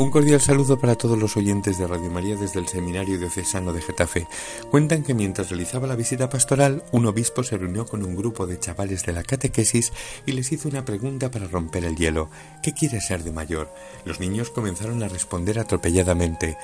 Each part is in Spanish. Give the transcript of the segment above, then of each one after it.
Un cordial saludo para todos los oyentes de Radio María desde el Seminario Diocesano de Getafe. Cuentan que mientras realizaba la visita pastoral, un obispo se reunió con un grupo de chavales de la catequesis y les hizo una pregunta para romper el hielo. ¿Qué quieres ser de mayor? Los niños comenzaron a responder atropelladamente.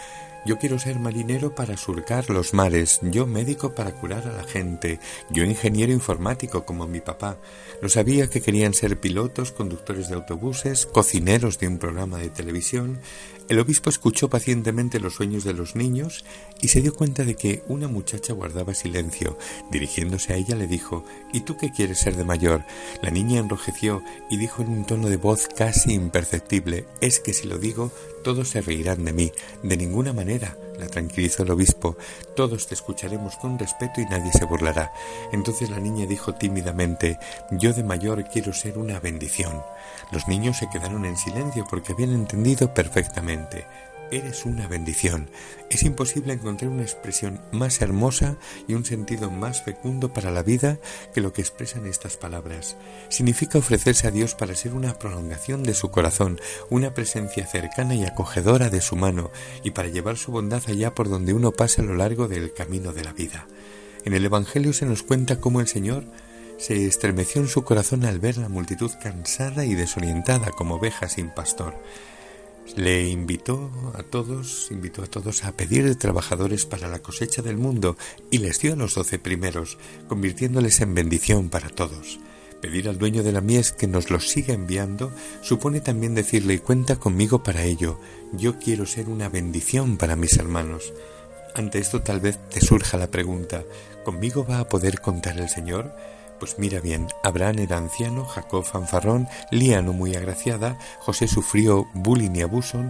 Yo quiero ser marinero para surcar los mares, yo médico para curar a la gente, yo ingeniero informático como mi papá. Lo sabía que querían ser pilotos, conductores de autobuses, cocineros de un programa de televisión. El obispo escuchó pacientemente los sueños de los niños y se dio cuenta de que una muchacha guardaba silencio. Dirigiéndose a ella le dijo ¿Y tú qué quieres ser de mayor? La niña enrojeció y dijo en un tono de voz casi imperceptible Es que si lo digo, todos se reirán de mí. De ninguna manera, tranquilizó el obispo. Todos te escucharemos con respeto y nadie se burlará. Entonces la niña dijo tímidamente Yo de mayor quiero ser una bendición. Los niños se quedaron en silencio porque habían entendido perfectamente. Eres una bendición. Es imposible encontrar una expresión más hermosa y un sentido más fecundo para la vida que lo que expresan estas palabras. Significa ofrecerse a Dios para ser una prolongación de su corazón, una presencia cercana y acogedora de su mano, y para llevar su bondad allá por donde uno pasa a lo largo del camino de la vida. En el Evangelio se nos cuenta cómo el Señor se estremeció en su corazón al ver la multitud cansada y desorientada como oveja sin pastor. Le invitó a todos, invitó a todos a pedir trabajadores para la cosecha del mundo y les dio a los doce primeros, convirtiéndoles en bendición para todos. Pedir al dueño de la mies que nos los siga enviando supone también decirle cuenta conmigo para ello. Yo quiero ser una bendición para mis hermanos. Ante esto tal vez te surja la pregunta ¿conmigo va a poder contar el Señor? Pues mira bien, Abraham era anciano, Jacob fanfarrón, Lía no muy agraciada, José sufrió bullying y abuso,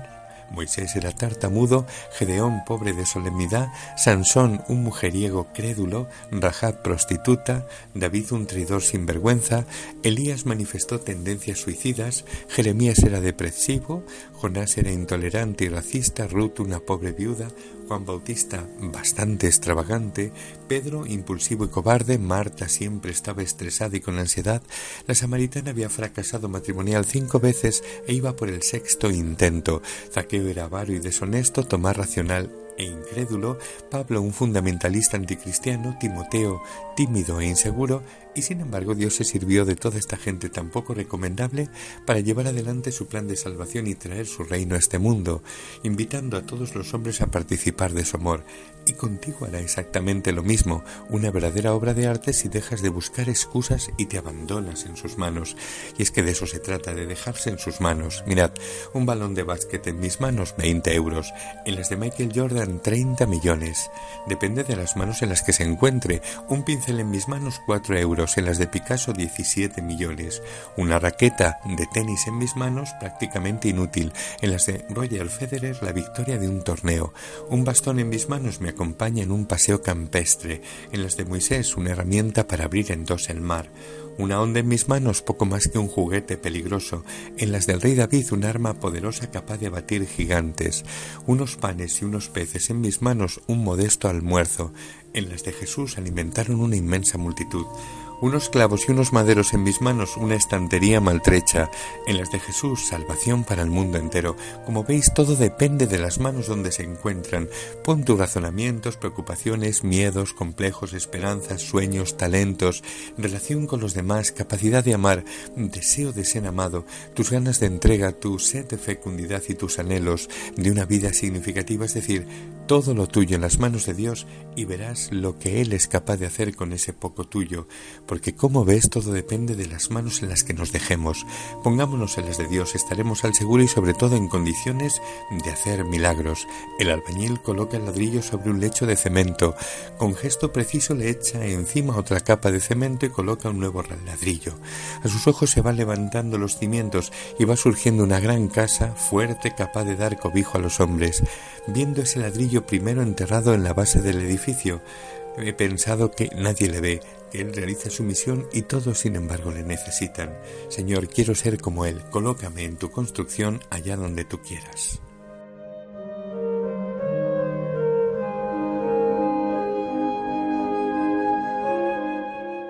Moisés era tartamudo, Gedeón pobre de solemnidad, Sansón un mujeriego crédulo, Rahab prostituta, David un traidor sin vergüenza, Elías manifestó tendencias suicidas, Jeremías era depresivo, Jonás era intolerante y racista, Ruth una pobre viuda, Juan Bautista bastante extravagante, Pedro impulsivo y cobarde, Marta siempre estaba estresada y con ansiedad, la samaritana había fracasado matrimonial cinco veces e iba por el sexto intento, Zaqueo era avaro y deshonesto, Tomás racional e incrédulo, Pablo un fundamentalista anticristiano, Timoteo tímido e inseguro, y sin embargo Dios se sirvió de toda esta gente tan poco recomendable para llevar adelante su plan de salvación y traer su reino a este mundo, invitando a todos los hombres a participar de su amor. Y contigo hará exactamente lo mismo, una verdadera obra de arte si dejas de buscar excusas y te abandonas en sus manos. Y es que de eso se trata, de dejarse en sus manos. Mirad, un balón de básquet en mis manos, 20 euros, en las de Michael Jordan, 30 millones. Depende de las manos en las que se encuentre. Un pincel en mis manos, 4 euros, en las de Picasso, 17 millones. Una raqueta de tenis en mis manos, prácticamente inútil. En las de Roger Federer, la victoria de un torneo. Un bastón en mis manos me acompaña en un paseo campestre, en las de Moisés una herramienta para abrir en dos el mar, una onda en mis manos poco más que un juguete peligroso, en las del rey David un arma poderosa capaz de abatir gigantes, unos panes y unos peces en mis manos un modesto almuerzo, en las de Jesús alimentaron una inmensa multitud, unos clavos y unos maderos en mis manos, una estantería maltrecha, en las de Jesús, salvación para el mundo entero. Como veis, todo depende de las manos donde se encuentran. Pon tus razonamientos, preocupaciones, miedos, complejos, esperanzas, sueños, talentos, relación con los demás, capacidad de amar, deseo de ser amado, tus ganas de entrega, tu sed de fecundidad y tus anhelos de una vida significativa, es decir, todo lo tuyo en las manos de Dios y verás lo que Él es capaz de hacer con ese poco tuyo porque como ves todo depende de las manos en las que nos dejemos. Pongámonos en las de Dios, estaremos al seguro y sobre todo en condiciones de hacer milagros. El albañil coloca el ladrillo sobre un lecho de cemento, con gesto preciso le echa encima otra capa de cemento y coloca un nuevo ladrillo. A sus ojos se van levantando los cimientos y va surgiendo una gran casa fuerte capaz de dar cobijo a los hombres. Viendo ese ladrillo primero enterrado en la base del edificio, He pensado que nadie le ve, él realiza su misión y todos sin embargo le necesitan. Señor, quiero ser como Él, colócame en tu construcción allá donde tú quieras.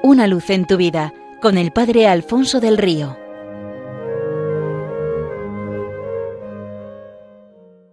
Una luz en tu vida con el Padre Alfonso del Río.